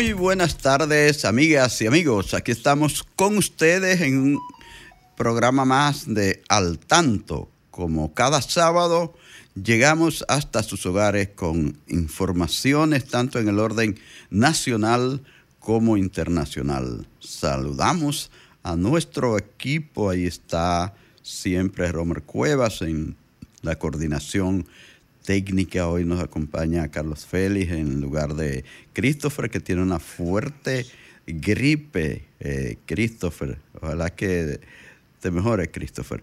Muy buenas tardes, amigas y amigos. Aquí estamos con ustedes en un programa más de Al Tanto. Como cada sábado, llegamos hasta sus hogares con informaciones tanto en el orden nacional como internacional. Saludamos a nuestro equipo. Ahí está siempre Romer Cuevas en la coordinación técnica. Hoy nos acompaña Carlos Félix en lugar de Christopher, que tiene una fuerte gripe. Eh, Christopher, ojalá que te mejore, Christopher.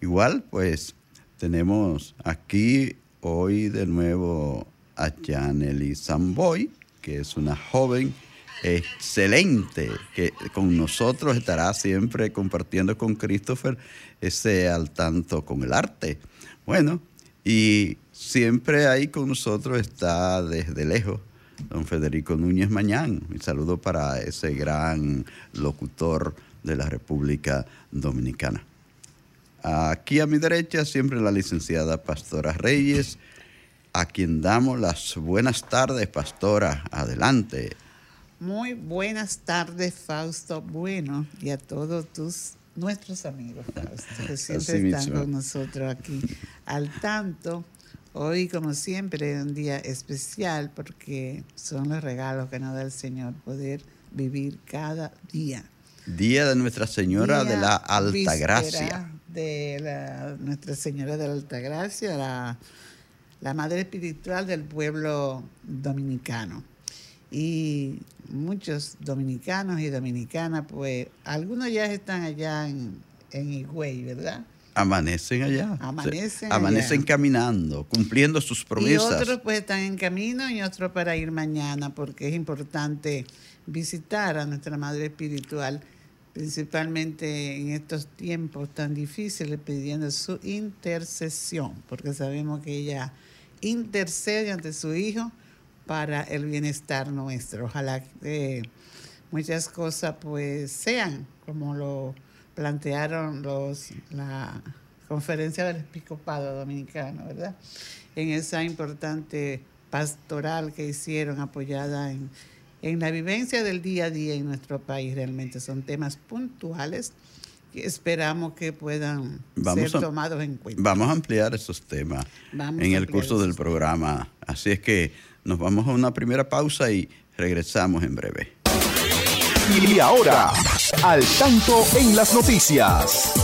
Igual, pues tenemos aquí hoy de nuevo a Janely Samboy, que es una joven excelente, que con nosotros estará siempre compartiendo con Christopher ese al tanto con el arte. Bueno, y siempre ahí con nosotros está desde lejos don Federico Núñez Mañán. Un saludo para ese gran locutor de la República Dominicana. Aquí a mi derecha siempre la licenciada Pastora Reyes, a quien damos las buenas tardes, Pastora. Adelante. Muy buenas tardes, Fausto. Bueno, y a todos tus nuestros amigos, que siempre están con nosotros aquí al tanto. Hoy, como siempre, es un día especial porque son los regalos que nos da el Señor poder vivir cada día. Día de Nuestra Señora de la Alta Gracia. De la, Nuestra Señora de la Alta Gracia, la, la madre espiritual del pueblo dominicano. Y muchos dominicanos y dominicanas, pues algunos ya están allá en, en Higüey, ¿verdad? Amanecen allá. Amanecen. amanecen caminando, cumpliendo sus promesas. Y otros pues están en camino y otros para ir mañana, porque es importante visitar a nuestra Madre Espiritual, principalmente en estos tiempos tan difíciles, pidiendo su intercesión, porque sabemos que ella intercede ante su Hijo para el bienestar nuestro. Ojalá que muchas cosas pues sean como lo plantearon los la conferencia del episcopado dominicano, ¿verdad? En esa importante pastoral que hicieron apoyada en, en la vivencia del día a día en nuestro país. Realmente son temas puntuales que esperamos que puedan ser tomados en cuenta. Vamos a ampliar esos temas en el curso del programa. Así es que nos vamos a una primera pausa y regresamos en breve. Y ahora, al tanto en las noticias.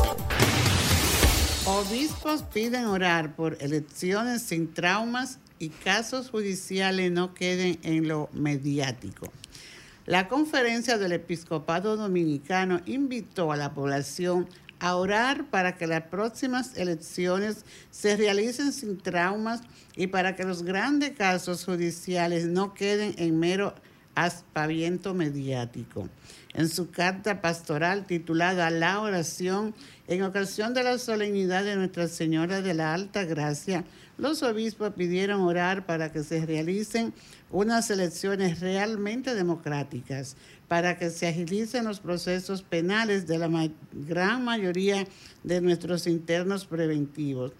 Obispos piden orar por elecciones sin traumas y casos judiciales no queden en lo mediático. La conferencia del episcopado dominicano invitó a la población a orar para que las próximas elecciones se realicen sin traumas y para que los grandes casos judiciales no queden en mero aspaviento mediático. En su carta pastoral titulada La oración, en ocasión de la solemnidad de Nuestra Señora de la Alta Gracia, los obispos pidieron orar para que se realicen unas elecciones realmente democráticas, para que se agilicen los procesos penales de la gran mayoría de nuestros internos preventivos,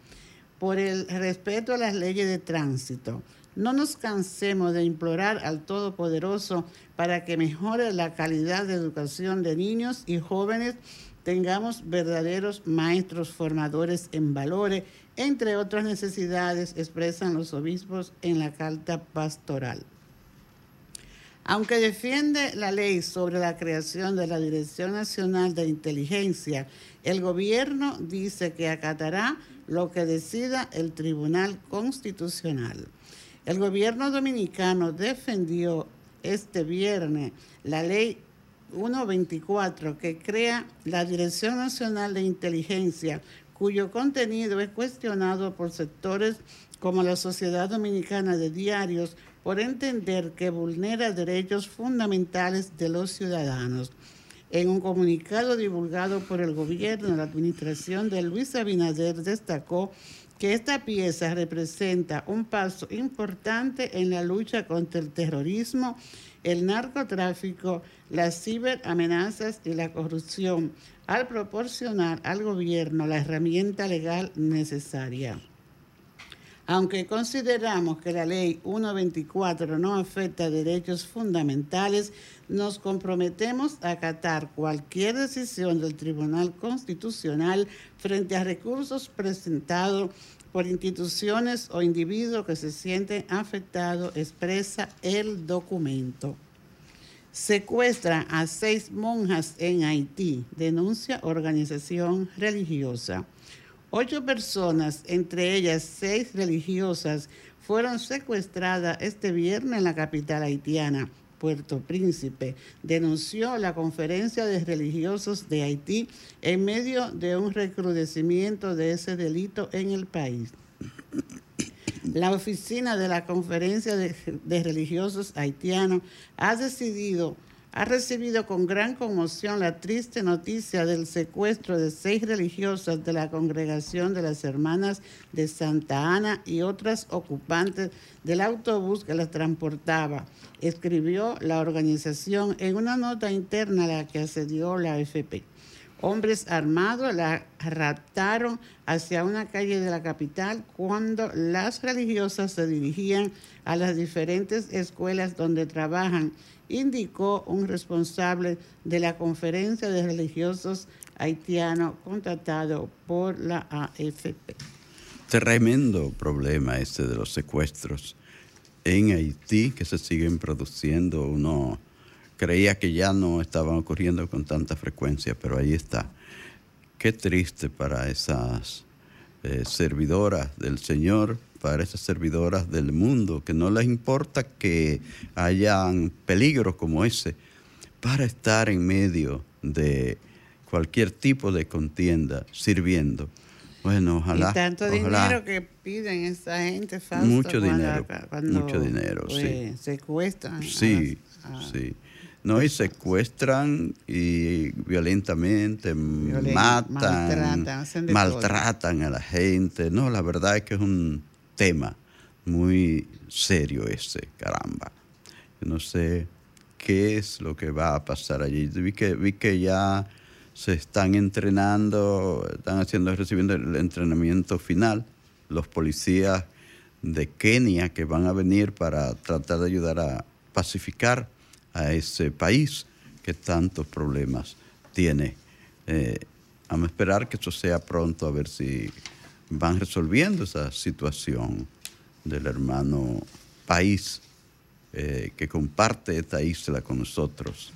por el respeto a las leyes de tránsito. No nos cansemos de implorar al Todopoderoso para que mejore la calidad de educación de niños y jóvenes, tengamos verdaderos maestros formadores en valores, entre otras necesidades expresan los obispos en la carta pastoral. Aunque defiende la ley sobre la creación de la Dirección Nacional de Inteligencia, el gobierno dice que acatará lo que decida el Tribunal Constitucional. El gobierno dominicano defendió este viernes la ley 124 que crea la Dirección Nacional de Inteligencia, cuyo contenido es cuestionado por sectores como la Sociedad Dominicana de Diarios por entender que vulnera derechos fundamentales de los ciudadanos. En un comunicado divulgado por el gobierno, la administración de Luis Abinader destacó que esta pieza representa un paso importante en la lucha contra el terrorismo, el narcotráfico, las ciberamenazas y la corrupción, al proporcionar al gobierno la herramienta legal necesaria. Aunque consideramos que la ley 124 no afecta derechos fundamentales, nos comprometemos a acatar cualquier decisión del Tribunal Constitucional frente a recursos presentados por instituciones o individuos que se sienten afectados, expresa el documento. Secuestra a seis monjas en Haití, denuncia organización religiosa. Ocho personas, entre ellas seis religiosas, fueron secuestradas este viernes en la capital haitiana, Puerto Príncipe, denunció la Conferencia de Religiosos de Haití en medio de un recrudecimiento de ese delito en el país. La oficina de la Conferencia de, de Religiosos Haitianos ha decidido ha recibido con gran conmoción la triste noticia del secuestro de seis religiosas de la congregación de las Hermanas de Santa Ana y otras ocupantes del autobús que las transportaba, escribió la organización en una nota interna a la que accedió la AFP. Hombres armados la raptaron hacia una calle de la capital cuando las religiosas se dirigían a las diferentes escuelas donde trabajan indicó un responsable de la conferencia de religiosos haitianos contratado por la AFP. Tremendo problema este de los secuestros en Haití que se siguen produciendo. Uno creía que ya no estaban ocurriendo con tanta frecuencia, pero ahí está. Qué triste para esas eh, servidoras del Señor para esas servidoras del mundo, que no les importa que hayan peligros como ese, para estar en medio de cualquier tipo de contienda sirviendo. Bueno, ojalá. Y tanto dinero que piden esa gente, Fausto, Mucho dinero. mucho dinero, sí. Pues, secuestran. Sí, sí. No, y secuestran y violentamente matan, maltratan, maltratan a la gente. No, la verdad es que es un tema muy serio ese, caramba. no sé qué es lo que va a pasar allí. Vi que, vi que ya se están entrenando, están haciendo, recibiendo el entrenamiento final los policías de Kenia que van a venir para tratar de ayudar a pacificar a ese país que tantos problemas tiene. Eh, vamos a esperar que eso sea pronto a ver si van resolviendo esa situación del hermano país eh, que comparte esta isla con nosotros,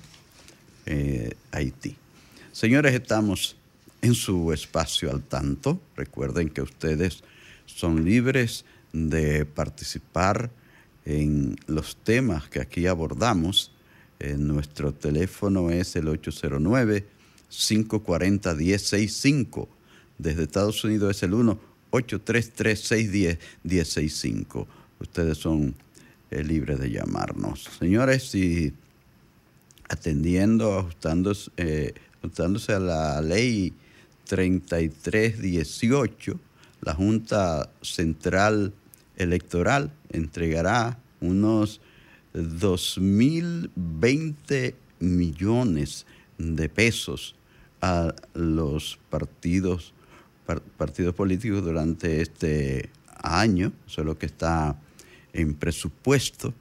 eh, Haití. Señores, estamos en su espacio al tanto. Recuerden que ustedes son libres de participar en los temas que aquí abordamos. Nuestro teléfono es el 809 540 1065 desde Estados Unidos es el 1-833-610-1065. Ustedes son eh, libres de llamarnos. Señores, y atendiendo, ajustándose, eh, ajustándose a la ley 3318, la Junta Central Electoral entregará unos 2.020 millones de pesos a los partidos partidos políticos durante este año, eso es lo que está en presupuesto,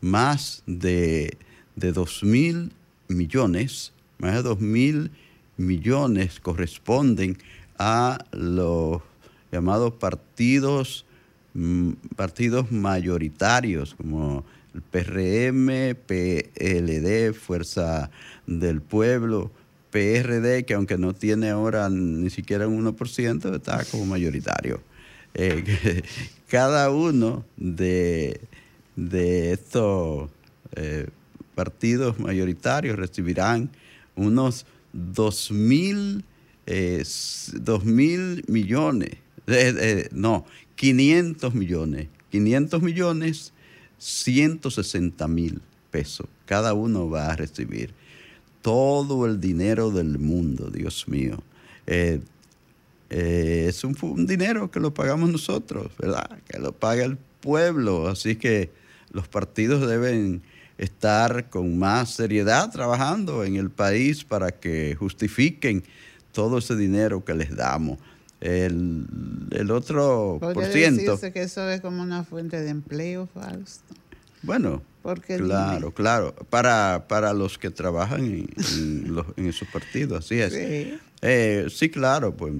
más de, de 2 mil millones, más de 2 mil millones corresponden a los llamados partidos, mm, partidos mayoritarios, como PRM, PLD, Fuerza del Pueblo, PRD, que aunque no tiene ahora ni siquiera un 1%, está como mayoritario. Eh, cada uno de, estos eh, partidos mayoritarios recibirán unos 2 mil, eh, mil millones, no, 500 millones, 500 millones, 160 mil pesos. Cada uno va a recibir todo el dinero del mundo, Dios mío. Eh, eh, es un, un, dinero que lo pagamos nosotros, ¿verdad? Que lo paga el pueblo. Así que los partidos deben estar con más seriedad trabajando en el país para que justifiquen todo ese dinero que les damos. El, el otro por ciento. que eso es como una fuente de empleo, Fausto. Bueno, claro, claro. Para, para los que trabajan en, en, esos partidos, así es. Sí. Eh, sí, claro, pues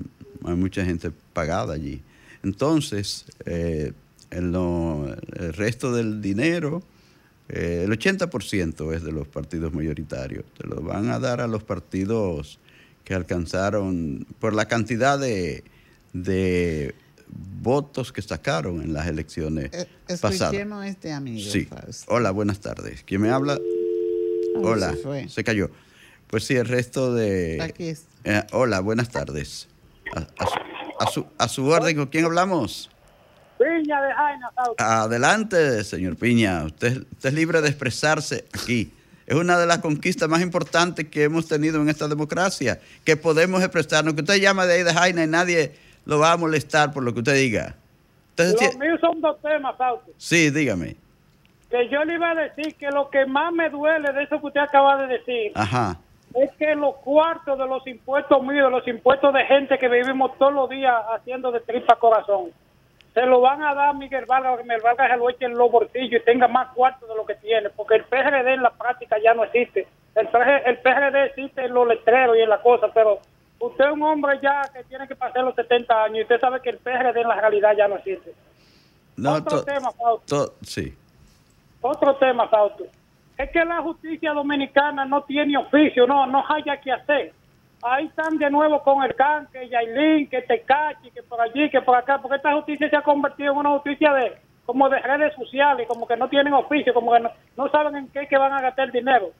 hay mucha gente pagada allí. Entonces, eh, el resto del dinero eh, el 80% es de los partidos mayoritarios. Se lo van a dar a los partidos que alcanzaron por la cantidad de, votos que sacaron en las elecciones eh, pasadas. este amigo. Sí. Hola, buenas tardes. ¿Quién me habla? Hola. Se, cayó. Pues sí, el resto de... Aquí eh, hola, buenas tardes. A, su, a su orden, ¿con quién hablamos? Piña de Jaina, Adelante, señor Piña. Usted, es libre de expresarse aquí. Es una de las conquistas más importantes que hemos tenido en esta democracia, que podemos expresarnos. Que usted llama de ahí de Jaina y nadie lo va a molestar por lo que usted diga. Los míos son dos temas, Fausto. Sí, dígame. Que yo le iba a decir que lo que más me duele de eso que usted acaba de decir Ajá. es que los cuartos de los impuestos míos, los impuestos de gente que vivimos todos los días haciendo de tripa corazón, se lo van a dar a Miguel Vargas, que Miguel Vargas se lo eche en los bolsillos y tenga más cuartos de lo que tiene, porque el PRD en la práctica ya no existe. El, el PRD existe en los letreros y en la cosa, pero usted es un hombre ya que tiene que pasar los 70 años y usted sabe que el PRD en la realidad ya no existe. Otro tema, Fausto. Sí. Otro tema, Fausto. Es que la justicia dominicana no tiene oficio, no, no haya que hacer ahí están de nuevo con el CAN, que Yailin, que Tecachi, que por allí, que por acá, porque esta justicia se ha convertido en una justicia de como de redes sociales, como que no tienen oficio, como que no, saben en qué que van a gastar el dinero.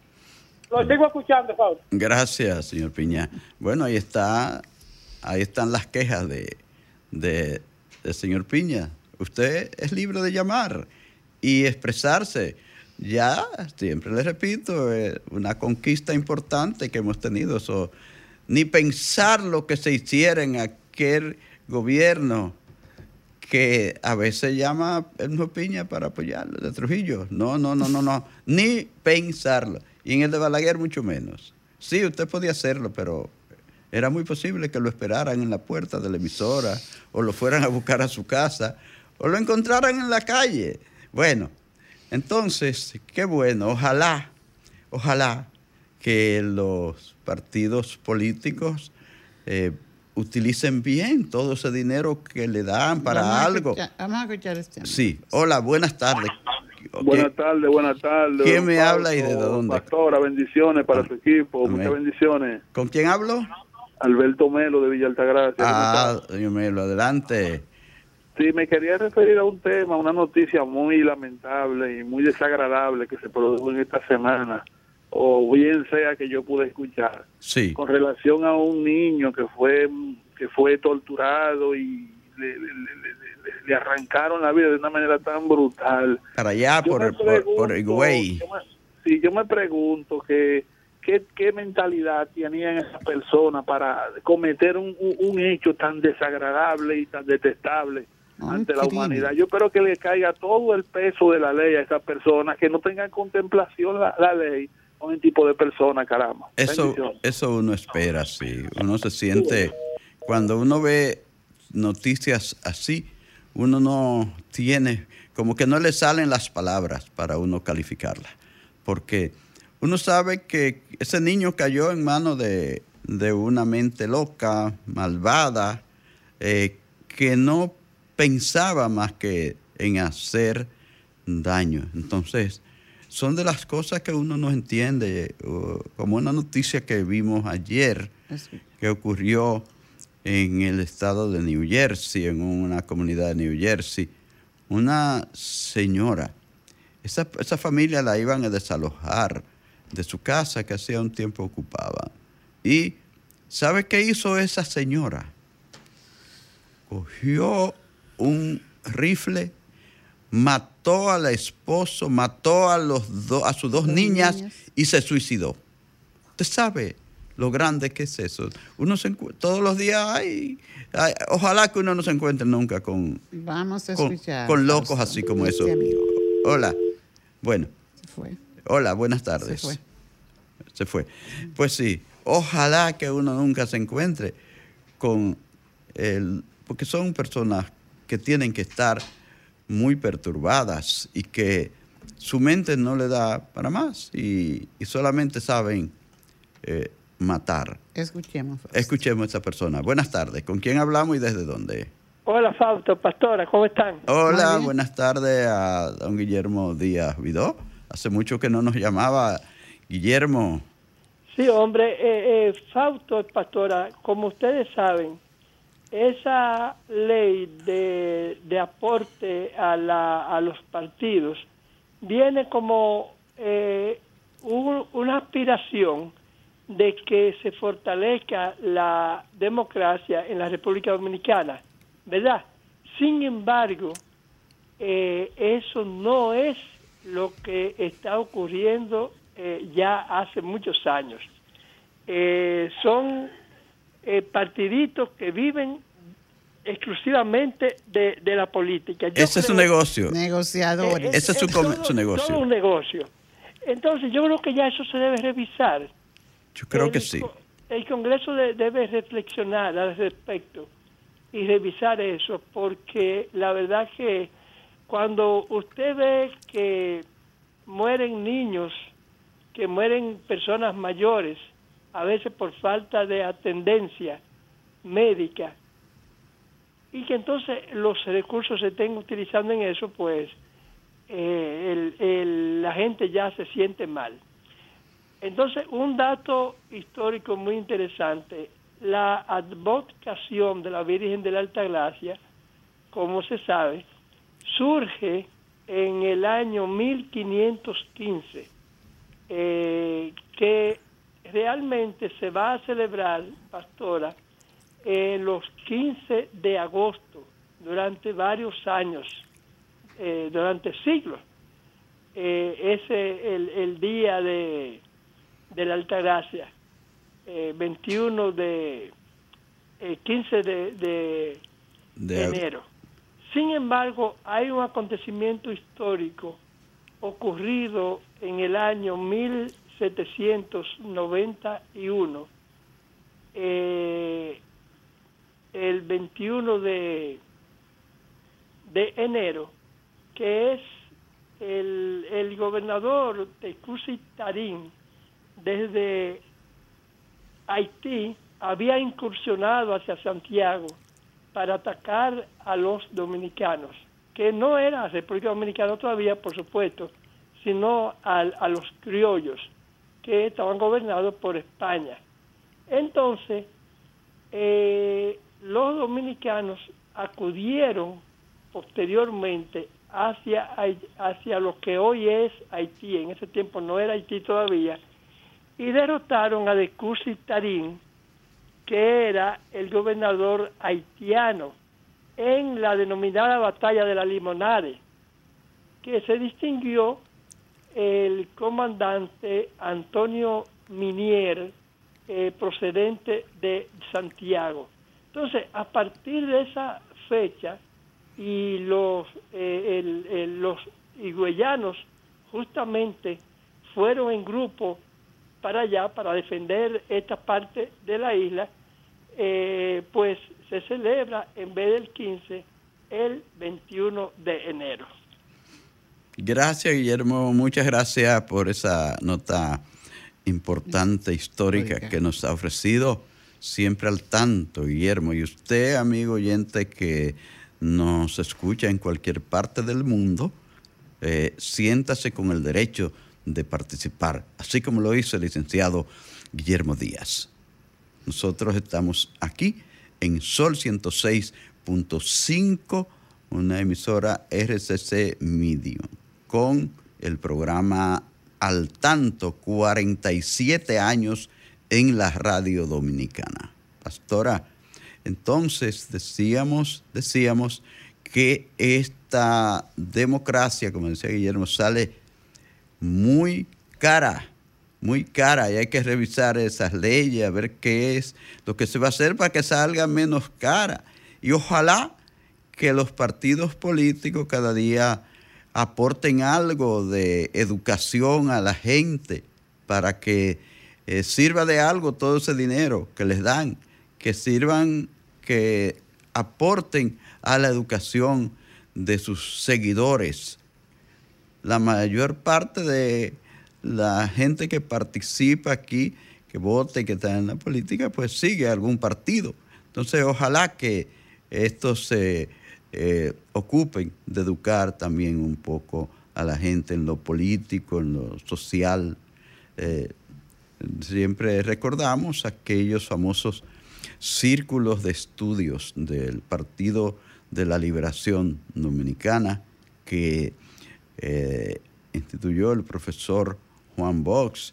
Lo sigo escuchando, Pablo. Gracias, señor Piña. Bueno, ahí está, ahí están las quejas de, de, señor Piña. Usted es libre de llamar y expresarse. Ya, siempre le repito, es una conquista importante que hemos tenido. Eso ni pensar lo que se hiciera en aquel gobierno que a veces llama el Piña para apoyarlo, de Trujillo. No, no, no, no, no. Ni pensarlo. Y en el de Balaguer mucho menos. Sí, usted podía hacerlo, pero era muy posible que lo esperaran en la puerta de la emisora o lo fueran a buscar a su casa o lo encontraran en la calle. Bueno, entonces, qué bueno. Ojalá, ojalá que los partidos políticos eh, utilicen bien todo ese dinero que le dan para algo. vamos a escuchar este. Sí, hola, buenas tardes. Buenas tardes, buenas tardes. ¿Quién me habla y de dónde? Pastora, bendiciones para su equipo, muchas bendiciones. ¿Con quién hablo? Alberto Melo de Villa Altagracia. Ah, señor Melo, adelante. Sí, me quería referir a un tema, una noticia muy lamentable y muy desagradable que se produjo en esta semana o bien sea que yo pude escuchar sí. con relación a un niño que fue que fue torturado y le, arrancaron la vida de una manera tan brutal para allá por, por, el güey sí yo me pregunto que ¿Qué, qué mentalidad tenían esa persona para cometer un, un, hecho tan desagradable y tan detestable ante la humanidad. Yo espero que le caiga todo el peso de la ley a esa persona, que no tenga contemplación la, la ley un tipo de persona, caramba. Eso, eso uno espera, sí. Uno se siente, cuando uno ve noticias así, uno no tiene, como que no le salen las palabras para uno calificarla. Porque uno sabe que ese niño cayó en manos de, una mente loca, malvada, eh, que no pensaba más que en hacer daño. Entonces, son de las cosas que uno no entiende, como una noticia que vimos ayer que ocurrió en el estado de New Jersey, en una comunidad de New Jersey. Una señora, esa, esa familia la iban a desalojar de su casa que hacía un tiempo ocupaba. Y ¿sabe qué hizo esa señora? Cogió un rifle mató al esposo, mató a, los a sus dos niñas, y se suicidó. Usted sabe lo grande que es eso. Uno se todos los días, hay, ojalá que uno no se encuentre nunca con, Vamos a con, locos así como eso. Hola. Bueno. Se fue. Hola, buenas tardes. Se fue. Se fue. Pues sí, ojalá que uno nunca se encuentre con el, porque son personas que tienen que estar muy perturbadas y que su mente no le da para más y, solamente saben eh, matar. Escuchemos. Escuchemos a esta persona. Buenas tardes. ¿Con quién hablamos y desde dónde? Hola, Fausto, pastora, ¿cómo están? Hola, buenas tardes a don Guillermo Díaz Vidó. Hace mucho que no nos llamaba Guillermo. Sí, hombre, eh, eh, Fausto, pastora, como ustedes saben, esa ley de, de aporte a, la, a, los partidos viene como eh, una aspiración de que se fortalezca la democracia en la República Dominicana, ¿verdad? Sin embargo, eh, eso no es lo que está ocurriendo eh, ya hace muchos años. son eh, partiditos que viven exclusivamente de, la política. Ese es su negocio. Negociadores. Ese es su, su negocio. un negocio. Entonces yo creo que ya eso se debe revisar. Yo creo que sí. El Congreso debe reflexionar al respecto y revisar eso, porque la verdad que cuando usted ve que mueren niños, que mueren personas mayores, a veces por falta de atendencia médica, y que entonces los recursos se estén utilizando en eso, pues eh, la gente ya se siente mal. Entonces, un dato histórico muy interesante, la advocación de la Virgen de la Alta Gracia, como se sabe, surge en el año 1515, eh, que realmente se va a celebrar, pastora, en los 15 de agosto, durante varios años, eh, durante siglos. Eh, ese el, el día de, de la Alta Gracia, 21 eh, de, 15 de, de enero. Sin embargo, hay un acontecimiento histórico ocurrido en el año 1000 791, eh, el 21 de, de enero, que es el, el gobernador de Tarín, desde Haití, había incursionado hacia Santiago para atacar a los dominicanos, que no era República Dominicana todavía, por supuesto, sino a los criollos que estaban gobernados por España. Entonces, eh, los dominicanos acudieron posteriormente hacia, hacia lo que hoy es Haití, en ese tiempo no era Haití todavía, y derrotaron a de Tarín, que era el gobernador haitiano, en la denominada batalla de la Limonade, que se distinguió el comandante Antonio Minier, eh, procedente de Santiago. Entonces, a partir de esa fecha, y los, eh, los higüeyanos justamente fueron en grupo para allá, para defender esta parte de la isla, eh, pues se celebra en vez del 15 el 21 de enero. Gracias, Guillermo. Muchas gracias por esa nota importante, histórica que nos ha ofrecido. Siempre al tanto, Guillermo. Y usted, amigo oyente, que nos escucha en cualquier parte del mundo, eh, siéntase con el derecho de participar, así como lo hizo el licenciado Guillermo Díaz. Nosotros estamos aquí en Sol 106.5, una emisora RCC Medium, con el programa Al Tanto, 47 años en la radio dominicana. Pastora, entonces decíamos, decíamos que esta democracia, como decía Guillermo, sale muy cara, muy cara, y hay que revisar esas leyes, a ver qué es lo que se va a hacer para que salga menos cara. Y ojalá que los partidos políticos cada día aporten algo de educación a la gente para que eh, sirva de algo todo ese dinero que les dan, que sirvan, que aporten a la educación de sus seguidores. La mayor parte de la gente que participa aquí, que vote, y que está en la política, pues sigue algún partido. Entonces, ojalá que estos se eh, ocupen de educar también un poco a la gente en lo político, en lo social. Eh, siempre recordamos aquellos famosos círculos de estudios del Partido de la Liberación Dominicana que eh, instituyó el profesor Juan Box.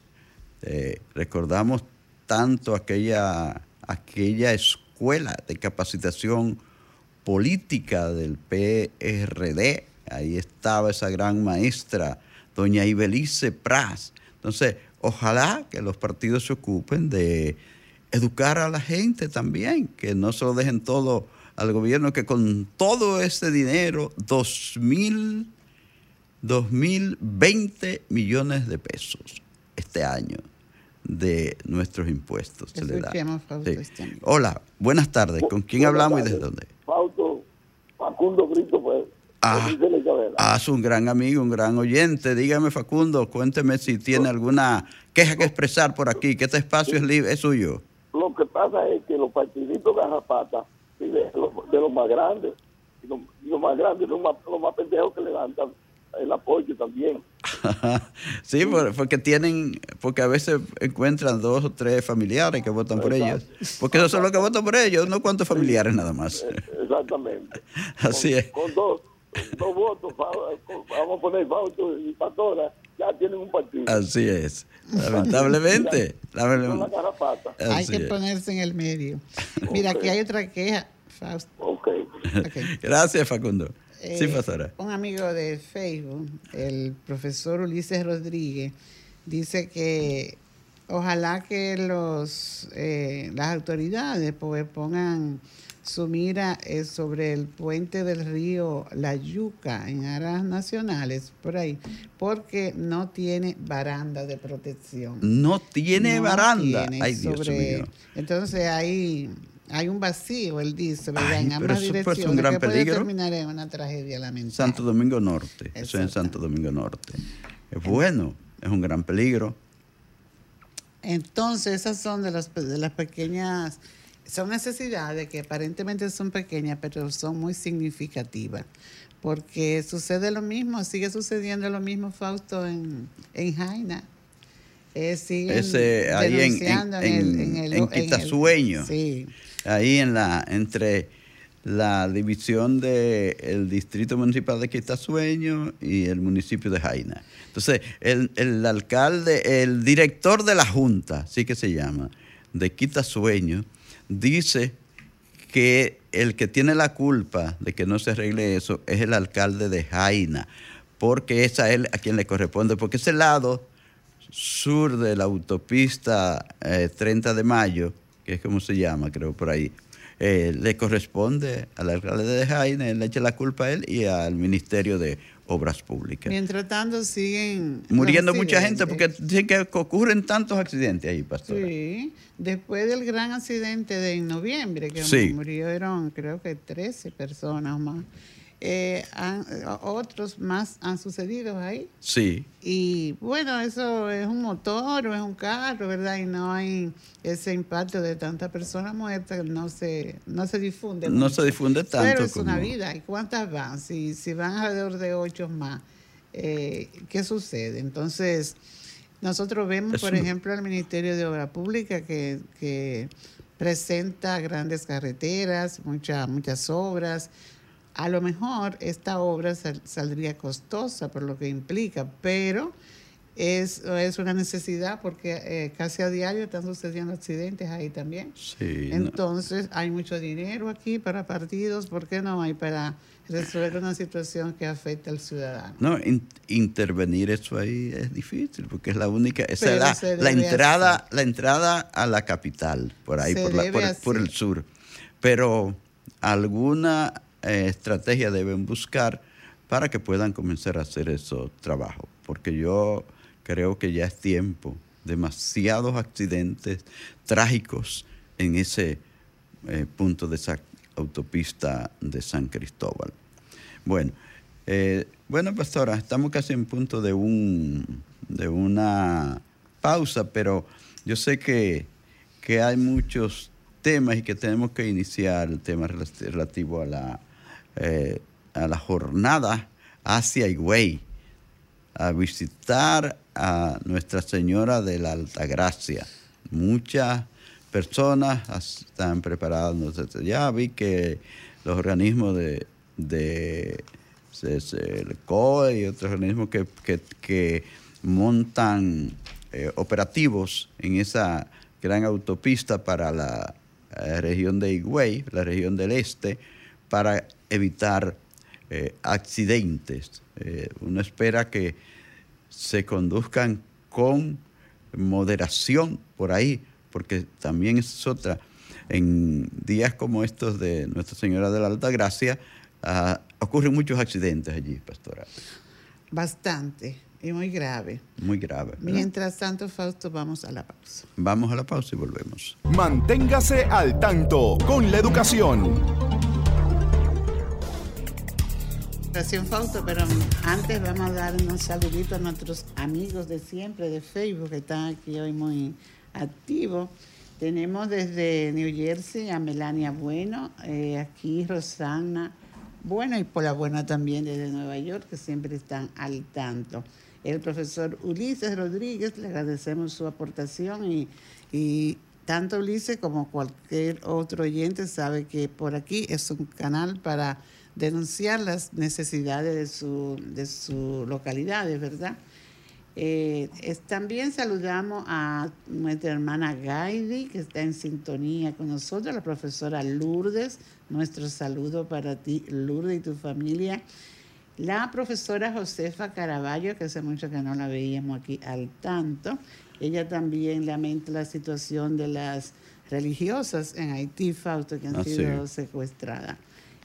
Recordamos tanto aquella, aquella escuela de capacitación política del PRD. Ahí estaba esa gran maestra, doña Ibelice Pras. Entonces, ojalá que los partidos se ocupen de educar a la gente también, que no se lo dejen todo al gobierno, que con todo ese dinero, dos mil, dos mil veinte millones de pesos este año de nuestros impuestos se le da. Este Hola, buenas tardes. ¿Con quién hablamos y desde dónde? Fausto Facundo Brito, pues. Ah, ah, es un gran amigo, un gran oyente. Dígame, Facundo, cuénteme si tiene alguna queja que expresar por aquí, que este espacio es, libre, es suyo. Lo que pasa es que los partiditos garrapatas, de los, de los más grandes, y los, más grandes, los más, los más pendejos que levantan el apoyo también. sí, porque tienen, porque a veces encuentran dos o tres familiares que votan por ellos. Porque esos son los que votan por ellos, no cuántos familiares nada más. Eh, exactamente. Así es. Con dos, dos votos, vamos a poner Fausto y Pastora, ya tienen un partido. Así es. Lamentablemente. Hay que ponerse en el medio. Mira, aquí hay otra queja, Fausto. Okay. Gracias, Facundo. Sí, eh, Pastora. Un amigo de Facebook, el profesor Ulises Rodríguez, dice que ojalá que los eh, las autoridades pues, pongan su mira es sobre el puente del río La Yuca en áreas nacionales, por ahí, porque no tiene baranda de protección. No tiene baranda. Ay, Dios mío. Entonces ahí hay un vacío, él dice, ¿verdad? en ambas eso direcciones. un gran peligro. terminar en una tragedia lamentable. Santo Domingo Norte, eso es en Santo Domingo Norte. Es bueno, es un gran peligro. Entonces, esas son de las, de las pequeñas son necesidades que aparentemente son pequeñas, pero son muy significativas. Porque sucede lo mismo, sigue sucediendo lo mismo, Fausto, en, en Jaina. Eh, Ese, ahí en, en, en, en Quitasueño. sí. Ahí en la, entre la división del distrito municipal de Quitasueño y el municipio de Jaina. Entonces, el, el alcalde, el director de la Junta, sí que se llama, de Quitasueño, dice que el que tiene la culpa de que no se arregle eso es el alcalde de Jaina, porque es a él a quien le corresponde, porque ese lado sur de la autopista 30 eh, de mayo, que es como se llama, creo por ahí, eh, le corresponde al alcalde de Jaina, le echa la culpa a él y al Ministerio de obras públicas. Mientras tanto siguen muriendo mucha gente porque dicen que ocurren tantos accidentes ahí, pastor. Sí, después del gran accidente de noviembre que murieron creo que 13 personas más. Eh, otros más han sucedido ahí. Sí. Y bueno, eso es un motor o es un carro, ¿verdad? Y no hay ese impacto de tantas personas muertas, no se, no se difunde. No se difunde tanto. Pero es una vida. ¿Y cuántas van? Si, si van alrededor de ocho más, eh, ¿qué sucede? Entonces, nosotros vemos, por ejemplo, al Ministerio de Obra Pública que, presenta grandes carreteras, muchas muchas obras. A lo mejor esta obra saldría costosa por lo que implica, pero es, es una necesidad porque eh, casi a diario están sucediendo accidentes ahí también. Entonces hay mucho dinero aquí para partidos, ¿por qué no hay para resolver una situación que afecta al ciudadano? No, intervenir eso ahí es difícil porque es la única, esa es la, entrada, la entrada a la capital, por ahí, por, por, el sur. Pero alguna eh, estrategia deben buscar para que puedan comenzar a hacer esos trabajos, porque yo creo que ya es tiempo. Demasiados accidentes trágicos en ese eh, punto de esa autopista de San Cristóbal. Bueno, eh, bueno, pastora, estamos casi en punto de, un, de una pausa, pero yo sé que, que hay muchos temas y que tenemos que iniciar el tema relativo a la, eh, a la jornada hacia Higüey, a visitar a Nuestra Señora de la Altagracia. Muchas personas están preparadas. Ya vi que los organismos de, de el COE y otros organismos que, montan eh, operativos en esa gran autopista para la eh, región de Higüey, la región del este, para evitar eh, accidentes. uno espera que se conduzcan con moderación por ahí, porque también es otra. En días como estos de Nuestra Señora de la Alta Gracia, ah, ocurren muchos accidentes allí, pastora. Bastante, y muy grave. Muy grave. Mientras tanto, Fausto, vamos a la pausa. Vamos a la pausa y volvemos. Manténgase al tanto con la educación. Gracias, Fausto, pero antes vamos a dar un saludito a nuestros amigos de siempre de Facebook que están aquí hoy muy activos. Tenemos desde New Jersey a Melania Bueno, eh, aquí Rosana Bueno y Pola Buena también desde Nueva York, que siempre están al tanto. El profesor Ulises Rodríguez, le agradecemos su aportación y, y tanto Ulises como cualquier otro oyente sabe que por aquí es un canal para denunciar las necesidades de su, de su localidad, ¿verdad? Eh, también saludamos a nuestra hermana Gaidi, que está en sintonía con nosotros, la profesora Lourdes, nuestro saludo para ti, Lourdes y tu familia. La profesora Josefa Caraballo, que hace mucho que no la veíamos aquí al tanto, ella también lamenta la situación de las religiosas en Haití, Fausto, que han ah, sido secuestradas.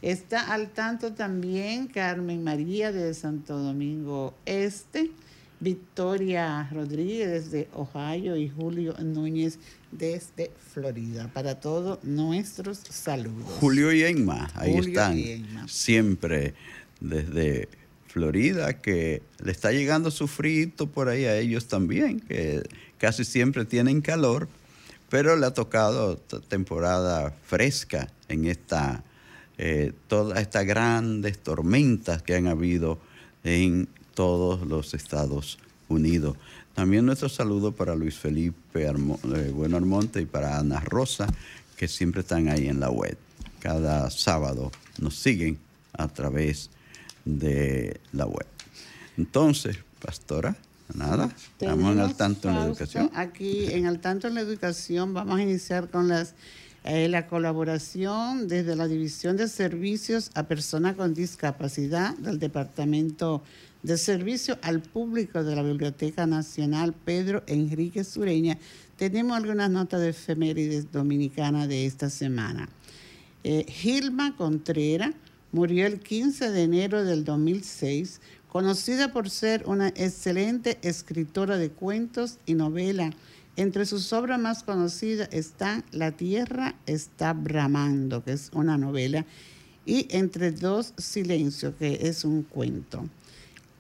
Está al tanto también Carmen María de Santo Domingo Este, Victoria Rodríguez desde Ohio y Julio Núñez desde Florida. Para todos nuestros saludos. Julio y Enma, ahí están. Siempre desde Florida, que le está llegando su frito por ahí a ellos también, que casi siempre tienen calor, pero le ha tocado temporada fresca en esta eh, todas estas grandes tormentas que han habido en todos los Estados Unidos. También nuestro saludo para Luis Felipe eh, Bueno Armonte y para Ana Rosa, que siempre están ahí en la web. Cada sábado nos siguen a través de la web. Entonces, pastora, nada, estamos en al tanto en la educación. Aquí en al tanto en la educación vamos a iniciar con las eh, la colaboración desde la División de Servicios a Personas con Discapacidad del Departamento de Servicio al Público de la Biblioteca Nacional Pedro Enrique Sureña. Tenemos algunas notas de efemérides dominicanas de esta semana. Eh, Gilma Contreras murió el 15 de enero del 2006, conocida por ser una excelente escritora de cuentos y novelas entre sus obras más conocidas están La Tierra está bramando, que es una novela, y Entre dos silencios, que es un cuento.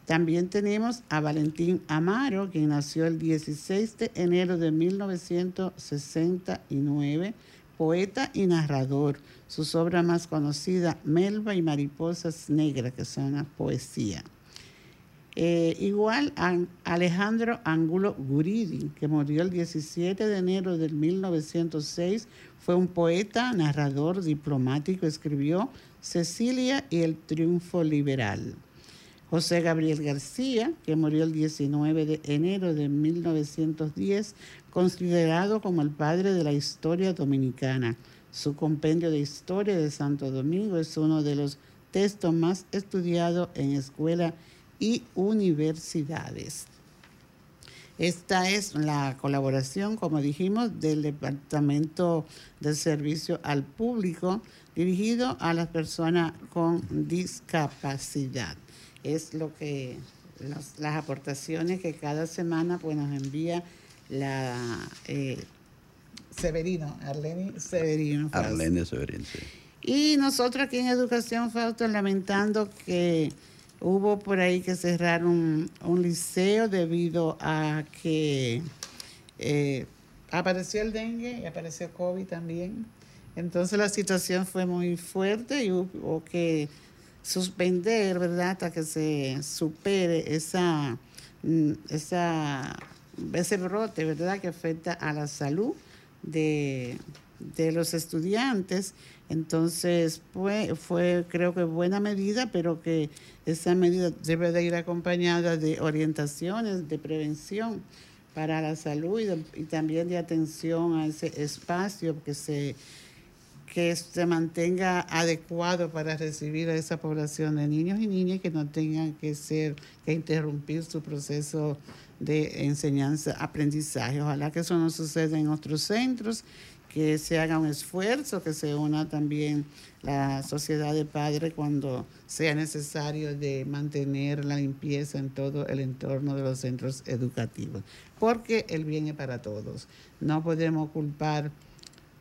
También tenemos a Valentín Amaro, quien nació el 16 de enero de 1969, poeta y narrador. Sus obras más conocidas, Melba y Mariposas Negras, que son una poesía. Eh, igual a Alejandro Angulo Guridi, que murió el 17 de enero del 1906, fue un poeta, narrador, diplomático, escribió Cecilia y el triunfo liberal. José Gabriel García, que murió el 19 de enero de 1910, considerado como el padre de la historia dominicana. Su compendio de historia de Santo Domingo es uno de los textos más estudiados en escuela y universidades. Esta es la colaboración, como dijimos, del Departamento de Servicio al Público dirigido a las personas con discapacidad. Es lo que las aportaciones que cada semana pues, nos envía la eh, Severino, Arlene Severino. Arlene Severino, sí. Y nosotros aquí en Educación Fausto lamentando que Hubo por ahí que cerrar un, liceo debido a que eh, apareció el dengue y apareció COVID también. Entonces la situación fue muy fuerte y hubo que suspender, ¿verdad?, hasta que se supere esa, esa, ese brote, ¿verdad?, que afecta a la salud de, de los estudiantes. Entonces, fue, creo que buena medida, pero que esa medida debe de ir acompañada de orientaciones de prevención para la salud y, también de atención a ese espacio que se, que se mantenga adecuado para recibir a esa población de niños y niñas que no tengan que ser, que interrumpir su proceso de enseñanza, aprendizaje. Ojalá que eso no suceda en otros centros que se haga un esfuerzo, que se una también la sociedad de padres cuando sea necesario de mantener la limpieza en todo el entorno de los centros educativos, porque el bien es para todos. No podemos culpar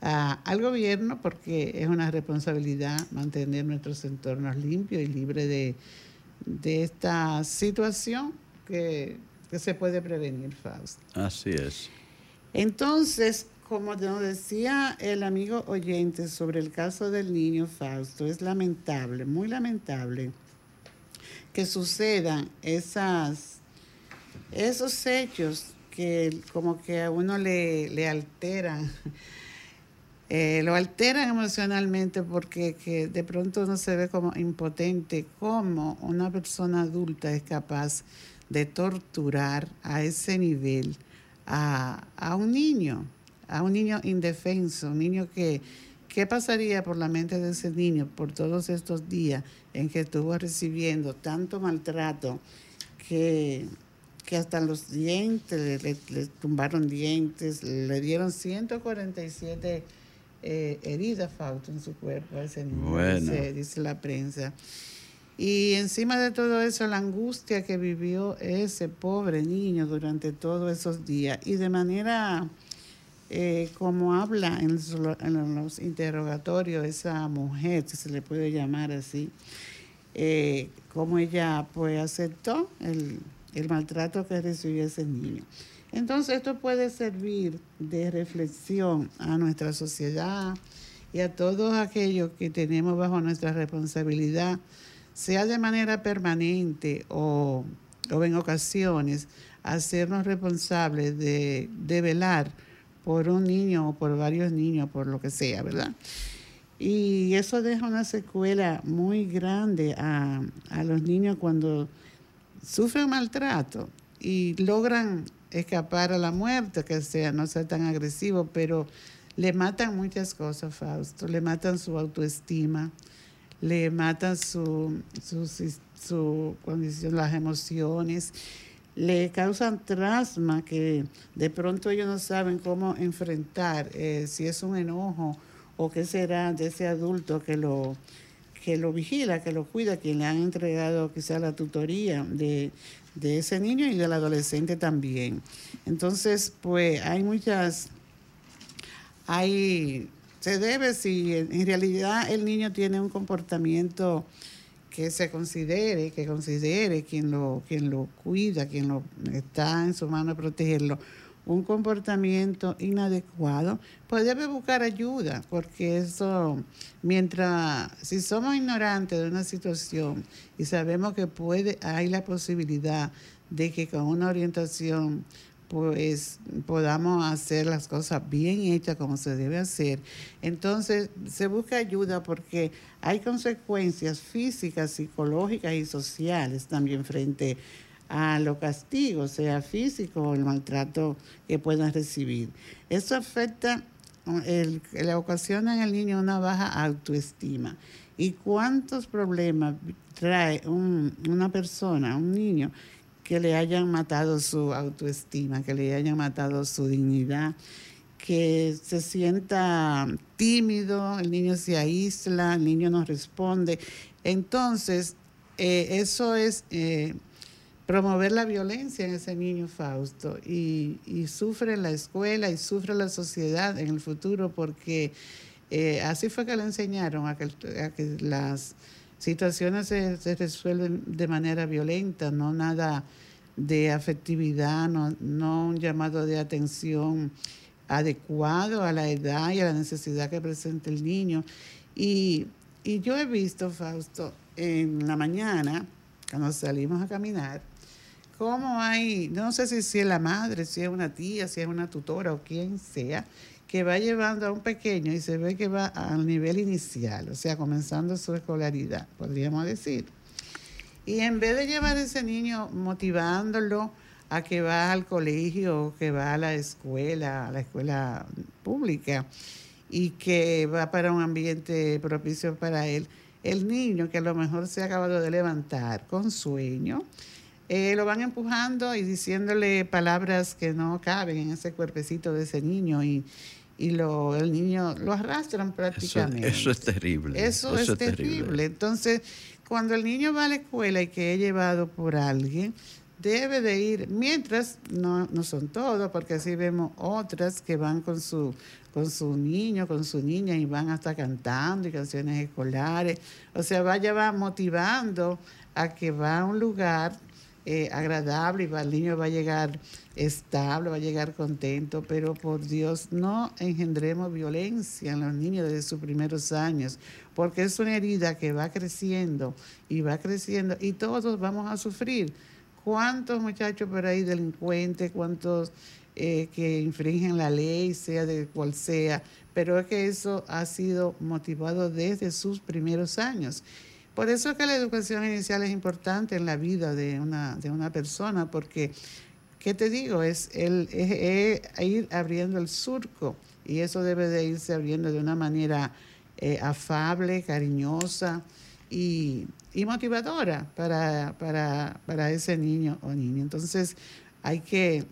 al gobierno porque es una responsabilidad mantener nuestros entornos limpios y libres de, esta situación que, que se puede prevenir, Faust. Así es. Entonces, como nos decía el amigo oyente sobre el caso del niño Fausto, es lamentable, muy lamentable que sucedan esos hechos que como que a uno le, le alteran, eh, lo alteran emocionalmente porque que de pronto uno se ve como impotente, como una persona adulta es capaz de torturar a ese nivel a un niño a un niño indefenso, un niño que, ¿qué pasaría por la mente de ese niño por todos estos días en que estuvo recibiendo tanto maltrato que, que hasta los dientes, le, tumbaron dientes, le dieron 147 eh, heridas, Fausto, en su cuerpo ese niño, dice la prensa. Y encima de todo eso, la angustia que vivió ese pobre niño durante todos esos días y de manera eh, como habla en los, interrogatorios esa mujer, si se le puede llamar así, eh, cómo ella pues aceptó el, maltrato que recibió ese niño. Entonces esto puede servir de reflexión a nuestra sociedad y a todos aquellos que tenemos bajo nuestra responsabilidad, sea de manera permanente o, o en ocasiones, hacernos responsables de, de velar por un niño o por varios niños, por lo que sea, ¿verdad? Y eso deja una secuela muy grande a, los niños cuando sufren maltrato y logran escapar a la muerte, que sea, no sea tan agresivo, pero le matan muchas cosas, Fausto. Le matan su autoestima, le matan su, su, su condición, las emociones le causan trasma que de pronto ellos no saben cómo enfrentar, eh, si es un enojo o qué será de ese adulto que lo, que lo vigila, que lo cuida, quien le han entregado quizá la tutoría de, de ese niño y del adolescente también. Entonces, pues hay muchas, hay, se debe si en realidad el niño tiene un comportamiento que se considere, que considere quien lo, quien lo cuida, quien lo está en su mano protegerlo, un comportamiento inadecuado, pues debe buscar ayuda, porque eso, mientras, si somos ignorantes de una situación y sabemos que puede, hay la posibilidad de que con una orientación pues podamos hacer las cosas bien hechas como se debe hacer. Entonces se busca ayuda porque hay consecuencias físicas, psicológicas y sociales también frente a los castigos, sea físico o el maltrato que puedan recibir. Eso afecta, el, le ocasiona en el niño una baja autoestima. ¿Y cuántos problemas trae una persona, un niño, que le hayan matado su autoestima, que le hayan matado su dignidad, que se sienta tímido, el niño se aísla, el niño no responde. Entonces, eh, eso es eh, promover la violencia en ese niño Fausto y, sufre la escuela y sufre la sociedad en el futuro porque eh, así fue que le enseñaron a que, a que las situaciones se, se, resuelven de manera violenta, no nada de afectividad, no, no un llamado de atención adecuado a la edad y a la necesidad que presenta el niño. Y, y yo he visto, Fausto, en la mañana, cuando salimos a caminar, cómo hay, no sé si, si es la madre, si es una tía, si es una tutora o quien sea, que va llevando a un pequeño y se ve que va al nivel inicial, o sea, comenzando su escolaridad, podríamos decir. Y en vez de llevar a ese niño motivándolo a que va al colegio, que va a la escuela, a la escuela pública, y que va para un ambiente propicio para él, el niño que a lo mejor se ha acabado de levantar con sueño, eh, lo van empujando y diciéndole palabras que no caben en ese cuerpecito de ese niño y, y lo, el niño lo arrastran prácticamente. Eso, es terrible. Eso, es, terrible. Entonces, cuando el niño va a la escuela y que es llevado por alguien, debe de ir, mientras no, no son todos, porque así vemos otras que van con su, con su niño, con su niña y van hasta cantando y canciones escolares. O sea, vaya va motivando a que va a un lugar eh, agradable y el niño va a llegar estable, va a llegar contento, pero por Dios no engendremos violencia en los niños desde sus primeros años, porque es una herida que va creciendo y va creciendo y todos vamos a sufrir. ¿Cuántos muchachos por ahí delincuentes, cuántos eh, que infringen la ley, sea de cual sea? Pero es que eso ha sido motivado desde sus primeros años. Por eso es que la educación inicial es importante en la vida de una, de una persona, porque, ¿qué te digo? Es, el, ir abriendo el surco y eso debe de irse abriendo de una manera eh, afable, cariñosa y, motivadora para, para, para, ese niño o niña. Entonces, hay que,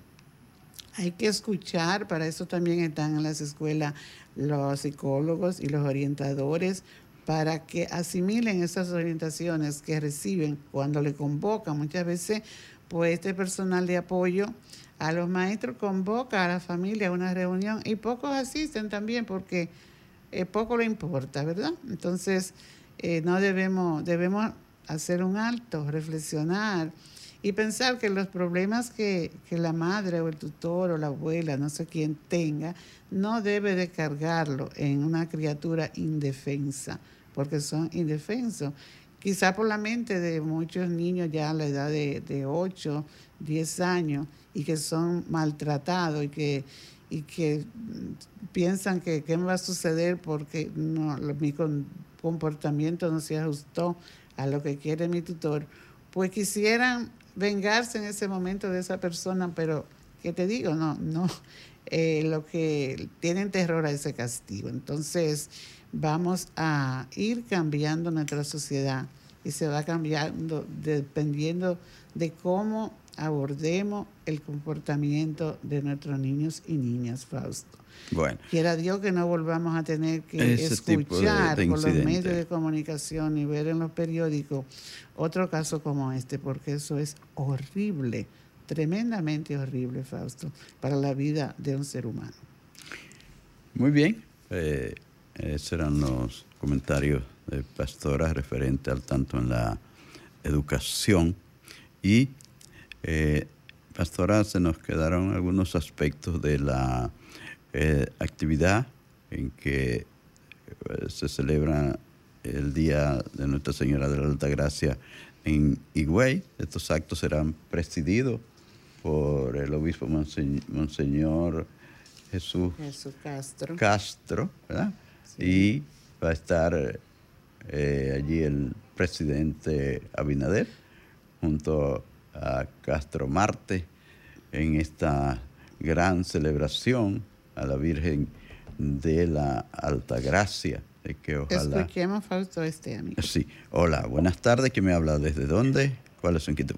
hay que escuchar, para eso también están en las escuelas los psicólogos y los orientadores para que asimilen esas orientaciones que reciben cuando le convocan. Muchas veces, pues este personal de apoyo a los maestros convoca a la familia a una reunión y pocos asisten también porque eh, poco le importa, ¿verdad? Entonces, eh, no debemos, debemos hacer un alto, reflexionar y pensar que los problemas que, que, la madre o el tutor o la abuela, no sé quién tenga, no debe de cargarlo en una criatura indefensa porque son indefensos. Quizá por la mente de muchos niños ya a la edad de, de 8, 10 años y que son maltratados y que, y que piensan que qué me va a suceder porque no, mi comportamiento no se ajustó a lo que quiere mi tutor, pues quisieran vengarse en ese momento de esa persona, pero ¿qué te digo? No, no, eh, lo que tienen terror a ese castigo. Entonces, vamos a ir cambiando nuestra sociedad y se va cambiando dependiendo de cómo abordemos el comportamiento de nuestros niños y niñas, Fausto. Bueno. Quiera Dios que no volvamos a tener que escuchar por los medios de comunicación y ver en los periódicos otro caso como este, porque eso es horrible, tremendamente horrible, Fausto, para la vida de un ser humano. Muy bien. Eh, esos eran los comentarios de Pastora referente al tanto en la educación. Y, eh, pastora, se nos quedaron algunos aspectos de la eh, actividad en que eh, se celebra el Día de Nuestra Señora de la Alta Gracia en Higüey. Estos actos serán presididos por el obispo Monseñor Jesús, Castro, Castro ¿verdad? y va a estar eh, allí el presidente Abinader junto a Castro Marte en esta gran celebración a la Virgen de la Alta Gracia. De que ojalá... Expliquemos, Fausto, este amigo. Sí. Hola, buenas tardes. ¿Quién me habla? ¿Desde dónde? ¿Cuál es su inquietud?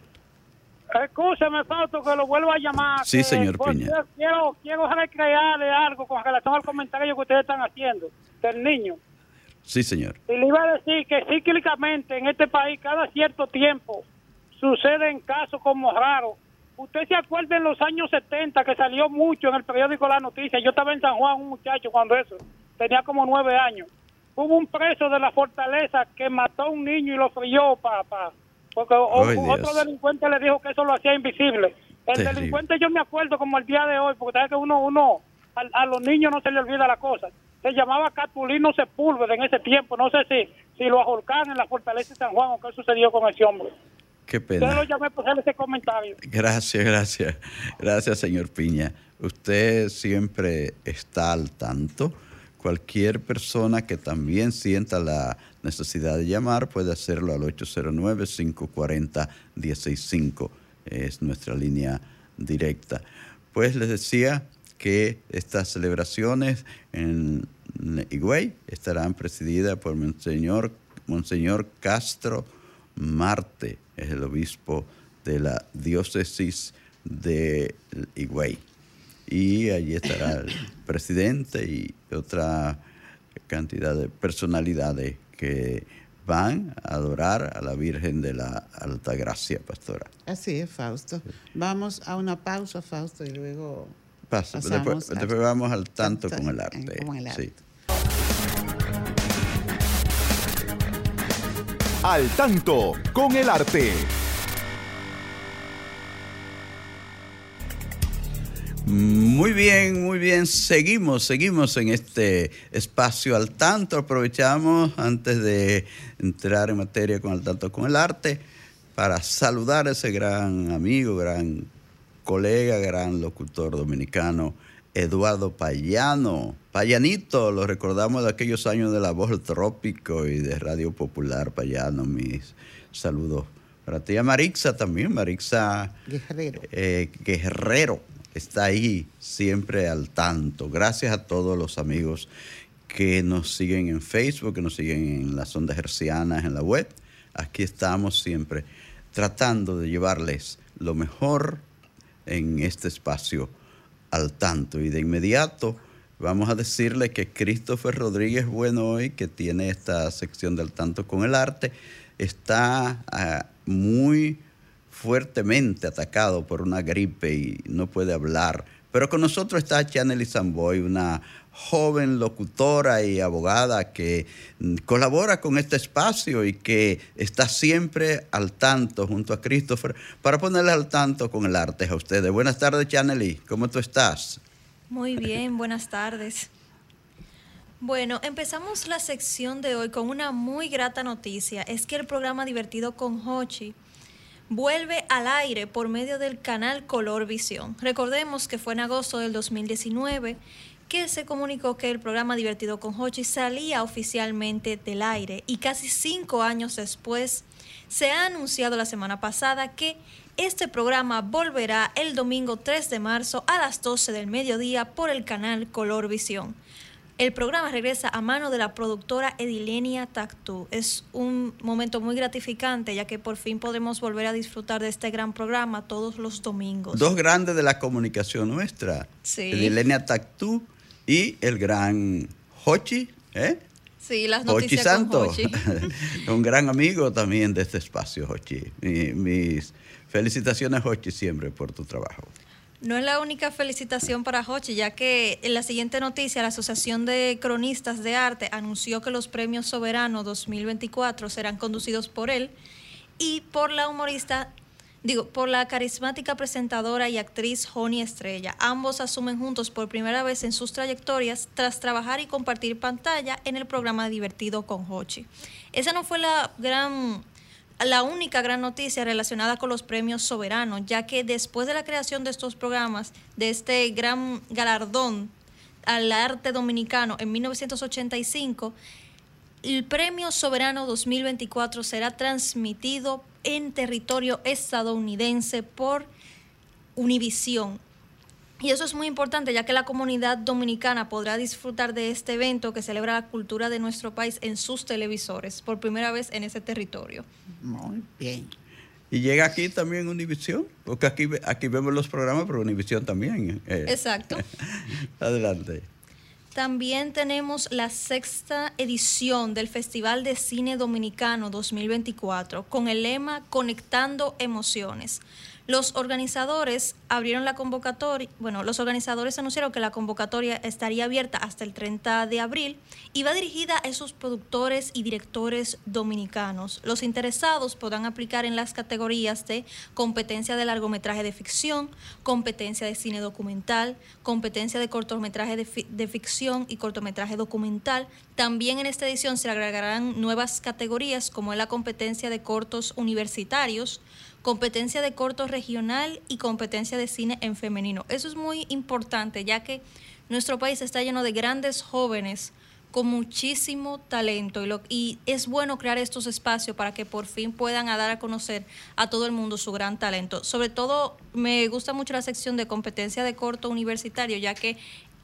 Escúcheme, Fausto, que lo vuelvo a llamar. Sí, señor Piña. Quiero, quiero recrearle algo con relación al comentario que ustedes están haciendo del niño. Sí, señor. Y le iba a decir que cíclicamente en este país, cada cierto tiempo, suceden casos como raros. Usted se acuerda en los años 70 que salió mucho en el periódico La Noticia. Yo estaba en San Juan, un muchacho cuando eso, tenía como nueve años. Hubo un preso de la fortaleza que mató a un niño y lo frió, papá. Porque otro delincuente le dijo que eso lo hacía invisible. El delincuente yo me acuerdo como el día de hoy, porque sabe que uno, uno a, los niños no se le olvida la cosa. Se llamaba Catulino Sepúlveda en ese tiempo. No sé si, si lo ahorcaron en la fortaleza de San Juan o qué sucedió con ese hombre. Qué pena. Yo lo llamé por hacer ese comentario. Gracias, gracias. Gracias, señor Piña. Usted siempre está al tanto. Cualquier persona que también sienta la necesidad de llamar puede hacerlo al 809-540-165. Es nuestra línea directa. Pues les decía que estas celebraciones en Higüey estarán presididas por Monseñor, Monseñor Castro Marte, es el obispo de la diócesis de Higüey. Y allí estará el presidente y otra cantidad de personalidades que van a adorar a la Virgen de la Alta Gracia, pastora. Así es, Fausto. Vamos a una pausa, Fausto, y luego Pasa, después, vamos al tanto, con el arte. Sí. Al tanto con el arte. Muy bien, muy bien. Seguimos, seguimos en este espacio al tanto. Aprovechamos antes de entrar en materia con el tanto con el arte para saludar a ese gran amigo, gran colega, gran locutor dominicano, Eduardo Payano. Payanito, lo recordamos de aquellos años de la voz del trópico y de Radio Popular, Payano, mis saludos. Para ti, a Marixa también, Marixa Guerrero. Eh, Guerrero está ahí siempre al tanto. Gracias a todos los amigos que nos siguen en Facebook, que nos siguen en las ondas hercianas, en la web. Aquí estamos siempre tratando de llevarles lo mejor en este espacio al tanto. Y de inmediato vamos a decirle que Christopher Rodríguez Bueno hoy, que tiene esta sección del tanto con el arte, está ah, muy fuertemente atacado por una gripe y no puede hablar. Pero con nosotros está Chanel Samboy, una joven locutora y abogada que mm, colabora con este espacio y que está siempre al tanto junto a Christopher para ponerle al tanto con el arte a ustedes. Buenas tardes, Chanely. ¿Cómo tú estás? Muy bien, buenas tardes. Bueno, empezamos la sección de hoy con una muy grata noticia. Es que el programa Divertido con Hochi vuelve al aire por medio del canal Color Visión. Recordemos que fue en agosto del 2019 que se comunicó que el programa Divertido con Hochi salía oficialmente del aire y casi cinco años después se ha anunciado la semana pasada que este programa volverá el domingo 3 de marzo a las 12 del mediodía por el canal Color Visión. El programa regresa a mano de la productora Edilenia Tactú. Es un momento muy gratificante ya que por fin podemos volver a disfrutar de este gran programa todos los domingos. Dos grandes de la comunicación nuestra. Sí. Edilenia Tactú y el gran Hochi, ¿eh? Sí, las noticias Santo. con Hochi. un gran amigo también de este espacio, Hochi. mis felicitaciones, Hochi, siempre por tu trabajo. No es la única felicitación para Hochi, ya que en la siguiente noticia la Asociación de Cronistas de Arte anunció que los premios Soberano 2024 serán conducidos por él y por la humorista digo, por la carismática presentadora y actriz Joni Estrella. Ambos asumen juntos por primera vez en sus trayectorias tras trabajar y compartir pantalla en el programa Divertido con Hochi. Esa no fue la gran la única gran noticia relacionada con los premios soberanos, ya que después de la creación de estos programas, de este gran galardón al arte dominicano en 1985, el Premio Soberano 2024 será transmitido en territorio estadounidense por Univisión. Y eso es muy importante ya que la comunidad dominicana podrá disfrutar de este evento que celebra la cultura de nuestro país en sus televisores por primera vez en ese territorio. Muy bien. Y llega aquí también Univisión, porque aquí, aquí vemos los programas, pero Univisión también. Eh. Exacto. Adelante. También tenemos la sexta edición del Festival de Cine Dominicano 2024 con el lema Conectando Emociones. Los organizadores abrieron la convocatoria, bueno, los organizadores anunciaron que la convocatoria estaría abierta hasta el 30 de abril y va dirigida a esos productores y directores dominicanos. Los interesados podrán aplicar en las categorías de competencia de largometraje de ficción, competencia de cine documental, competencia de cortometraje de, de ficción y cortometraje documental. También en esta edición se agregarán nuevas categorías como es la competencia de cortos universitarios, competencia de corto regional y competencia de cine en femenino. Eso es muy importante, ya que nuestro país está lleno de grandes jóvenes con muchísimo talento y, lo, es bueno crear estos espacios para que por fin puedan dar a conocer a todo el mundo su gran talento. Sobre todo me gusta mucho la sección de competencia de corto universitario, ya que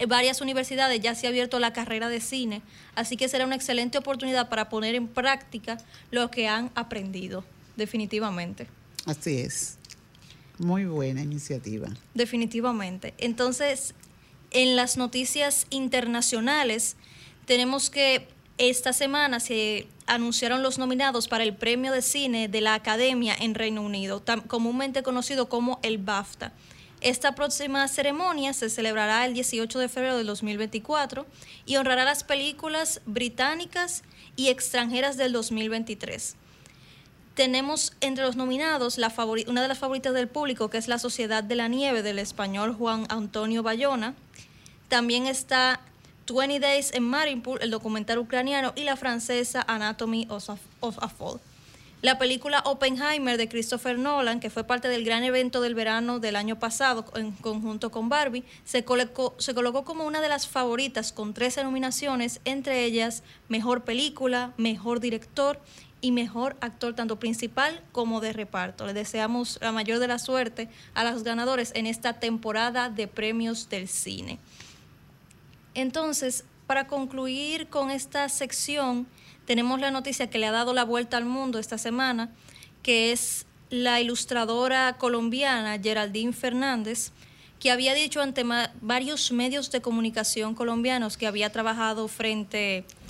varias universidades ya se ha abierto la carrera de cine, así que será una excelente oportunidad para poner en práctica lo que han aprendido, definitivamente. Así es. Muy buena iniciativa. Definitivamente. Entonces, en las noticias internacionales, tenemos que esta semana se anunciaron los nominados para el premio de cine de la Academia en Reino Unido, comúnmente conocido como el BAFTA. Esta próxima ceremonia se celebrará el 18 de febrero de 2024 y honrará las películas británicas y extranjeras del 2023 tenemos entre los nominados la una de las favoritas del público, que es La Sociedad de la Nieve, del español Juan Antonio Bayona. También está 20 Days en Mariupol, el documental ucraniano, y la francesa Anatomy of a, Fall. La película Oppenheimer de Christopher Nolan, que fue parte del gran evento del verano del año pasado en conjunto con Barbie, se colocó, se colocó como una de las favoritas con 13 nominaciones, entre ellas Mejor Película, Mejor Director y mejor actor tanto principal como de reparto. Le deseamos la mayor de la suerte a los ganadores en esta temporada de premios del cine. Entonces, para concluir con esta sección, tenemos la noticia que le ha dado la vuelta al mundo esta semana, que es la ilustradora colombiana Geraldine Fernández, que había dicho ante varios medios de comunicación colombianos que había trabajado frente a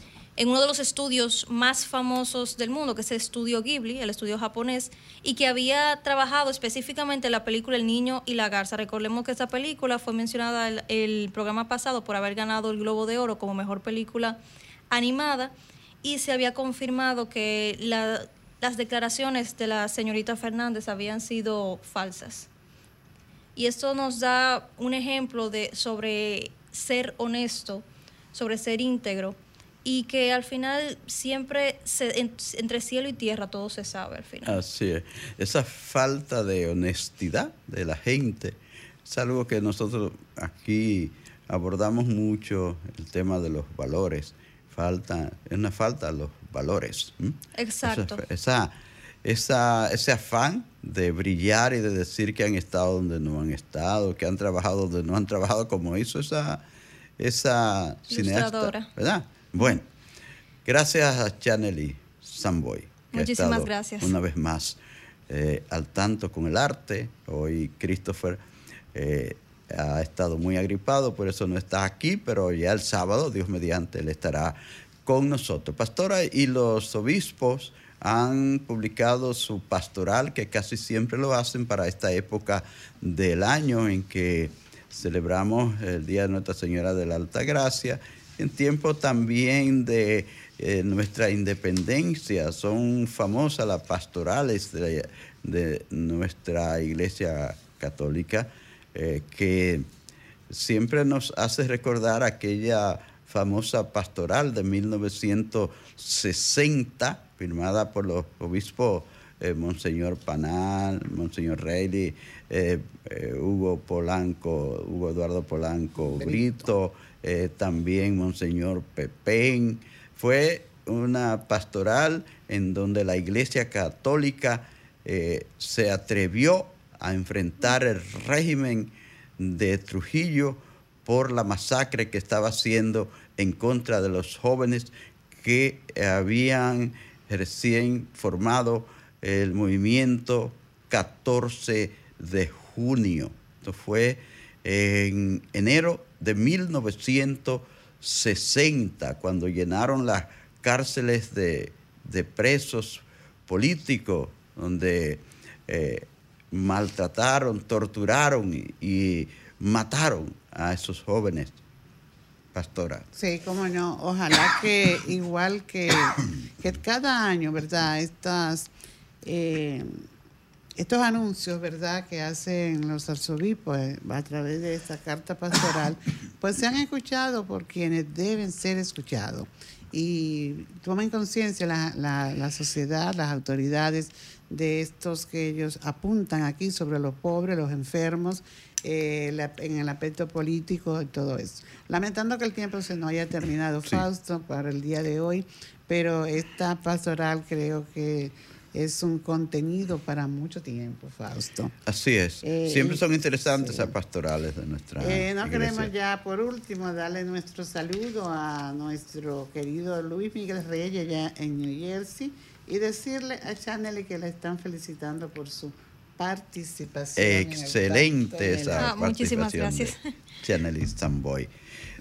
en uno de los estudios más famosos del mundo, que es el estudio Ghibli, el estudio japonés, y que había trabajado específicamente en la película El Niño y la Garza. Recordemos que esa película fue mencionada el, el programa pasado por haber ganado el Globo de Oro como mejor película animada y se había confirmado que las declaraciones de la señorita Fernández habían sido falsas. Y esto nos da un ejemplo de sobre ser honesto, sobre ser íntegro y que al final siempre entre cielo y tierra todo se sabe al final. Así es. Esa falta de honestidad de la gente es algo que nosotros aquí abordamos mucho, el tema de los valores. Falta, es una falta de los valores. Exacto. Esa, esa, ese afán de brillar y de decir que han estado donde no han estado, que han trabajado donde no han trabajado, como hizo esa, esa cineasta, ¿verdad? Bueno, gracias a Chanely Samboy. Muchísimas gracias. Una vez más eh, al tanto con el arte. Hoy Christopher eh, ha estado muy agripado, por eso no está aquí, pero ya el sábado, Dios mediante, él estará con nosotros. Pastora y los obispos han publicado su pastoral, que casi siempre lo hacen para esta época del año en que celebramos el Día de Nuestra Señora de la Alta Gracia en tiempo también de eh, nuestra independencia, son famosas las pastorales de, de nuestra iglesia católica, eh, que siempre nos hace recordar aquella famosa pastoral de 1960, firmada por los obispos eh, Monseñor Panal, Monseñor Reilly, eh, eh, Hugo Polanco, Hugo Eduardo Polanco Brito, también Monseñor Pepén. Fue una pastoral en donde la Iglesia Católica se atrevió a enfrentar el régimen de Trujillo por la masacre que estaba haciendo en contra de los jóvenes que habían recién formado el movimiento 14 de junio. Esto fue en enero de 1960, cuando llenaron las cárceles de, presos políticos, donde eh, maltrataron, torturaron y, mataron a esos jóvenes. Pastora. Sí, cómo no. Ojalá que igual que, que cada año, ¿verdad? Estas eh, estos anuncios, ¿verdad?, que hacen los arzobispos eh, a través de esta carta pastoral, pues se han escuchado por quienes deben ser escuchados. Y tomen conciencia la, la, sociedad, las autoridades de estos que ellos apuntan aquí sobre los pobres, los enfermos, eh, en el aspecto político y todo eso. Lamentando que el tiempo se no haya terminado, Fausto, para el día de hoy, pero esta pastoral creo que es un contenido para mucho tiempo, Fausto. Así es. Eh, Siempre son interesantes las pastorales de nuestra. Eh, no queremos ya, por último, darle nuestro saludo a nuestro querido Luis Miguel Reyes, ya en New Jersey, y decirle a Chanel que le están felicitando por su participación. Excelente esa ah, Muchísimas gracias. Chanel Samboy.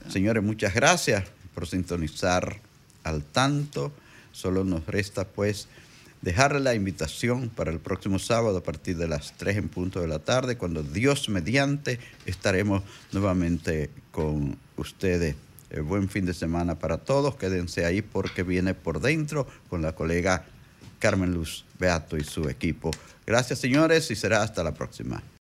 Señores, muchas gracias por sintonizar al tanto. Solo nos resta, pues, dejarle la invitación para el próximo sábado a partir de las 3 en punto de la tarde, cuando Dios mediante estaremos nuevamente con ustedes. Eh, buen fin de semana para todos. Quédense ahí porque viene por dentro con la colega Carmen Luz Beato y su equipo. Gracias señores y será hasta la próxima.